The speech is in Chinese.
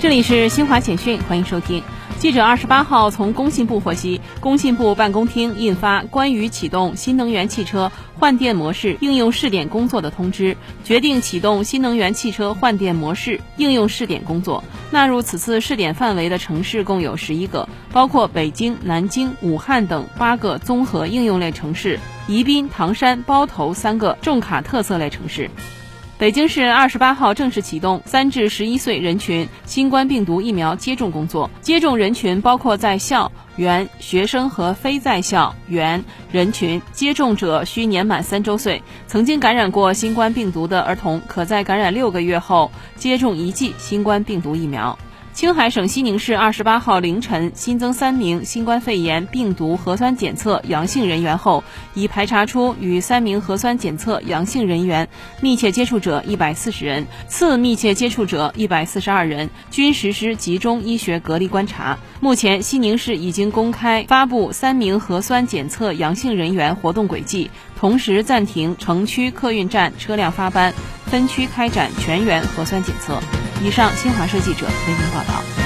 这里是新华简讯，欢迎收听。记者二十八号从工信部获悉，工信部办公厅印发关于启动新能源汽车换电模式应用试点工作的通知，决定启动新能源汽车换电模式应用试点工作。纳入此次试点范围的城市共有十一个，包括北京、南京、武汉等八个综合应用类城市，宜宾、唐山、包头三个重卡特色类城市。北京市二十八号正式启动三至十一岁人群新冠病毒疫苗接种工作，接种人群包括在校、园学生和非在校、园人群。接种者需年满三周岁，曾经感染过新冠病毒的儿童可在感染六个月后接种一剂新冠病毒疫苗。青海省西宁市二十八号凌晨新增三名新冠肺炎病毒核酸检测阳性人员后，已排查出与三名核酸检测阳性人员密切接触者一百四十人，次密切接触者一百四十二人，均实施集中医学隔离观察。目前，西宁市已经公开发布三名核酸检测阳性人员活动轨迹，同时暂停城区客运站车辆发班，分区开展全员核酸检测。以上，新华社记者为您报道。